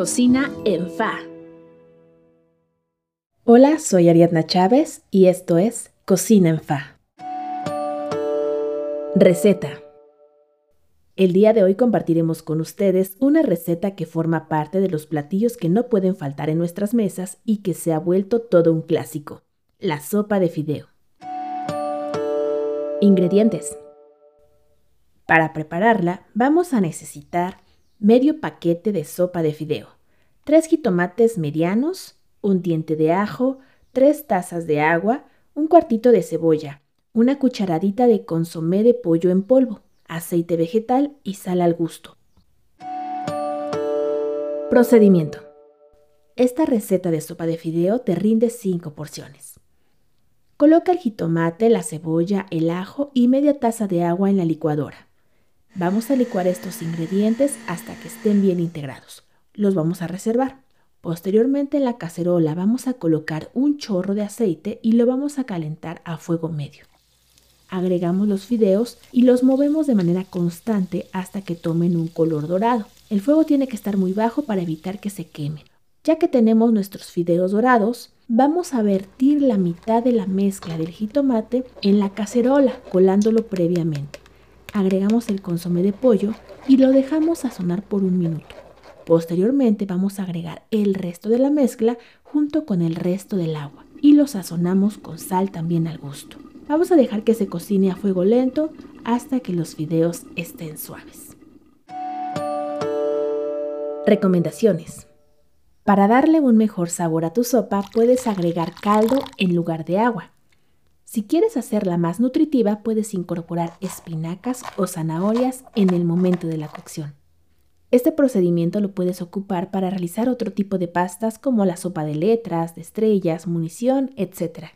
Cocina en Fa. Hola, soy Ariadna Chávez y esto es Cocina en Fa. Receta. El día de hoy compartiremos con ustedes una receta que forma parte de los platillos que no pueden faltar en nuestras mesas y que se ha vuelto todo un clásico, la sopa de fideo. Ingredientes. Para prepararla vamos a necesitar medio paquete de sopa de fideo, tres jitomates medianos, un diente de ajo, tres tazas de agua, un cuartito de cebolla, una cucharadita de consomé de pollo en polvo, aceite vegetal y sal al gusto. Procedimiento. Esta receta de sopa de fideo te rinde 5 porciones. Coloca el jitomate, la cebolla, el ajo y media taza de agua en la licuadora. Vamos a licuar estos ingredientes hasta que estén bien integrados. Los vamos a reservar. Posteriormente en la cacerola vamos a colocar un chorro de aceite y lo vamos a calentar a fuego medio. Agregamos los fideos y los movemos de manera constante hasta que tomen un color dorado. El fuego tiene que estar muy bajo para evitar que se quemen. Ya que tenemos nuestros fideos dorados, vamos a vertir la mitad de la mezcla del jitomate en la cacerola, colándolo previamente agregamos el consomé de pollo y lo dejamos sazonar por un minuto. Posteriormente vamos a agregar el resto de la mezcla junto con el resto del agua y lo sazonamos con sal también al gusto. Vamos a dejar que se cocine a fuego lento hasta que los fideos estén suaves. Recomendaciones. Para darle un mejor sabor a tu sopa puedes agregar caldo en lugar de agua. Si quieres hacerla más nutritiva, puedes incorporar espinacas o zanahorias en el momento de la cocción. Este procedimiento lo puedes ocupar para realizar otro tipo de pastas como la sopa de letras, de estrellas, munición, etc.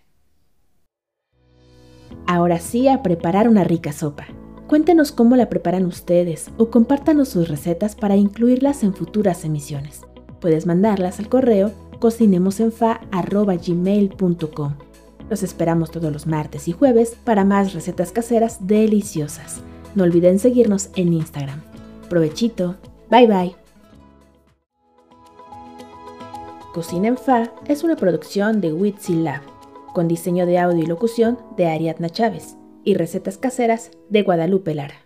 Ahora sí a preparar una rica sopa. Cuéntenos cómo la preparan ustedes o compártanos sus recetas para incluirlas en futuras emisiones. Puedes mandarlas al correo cocinemosenfa.gmail.com los esperamos todos los martes y jueves para más recetas caseras deliciosas. No olviden seguirnos en Instagram. Provechito. Bye bye. Cocina en Fa es una producción de Witsi Lab, con diseño de audio y locución de Ariadna Chávez y recetas caseras de Guadalupe Lara.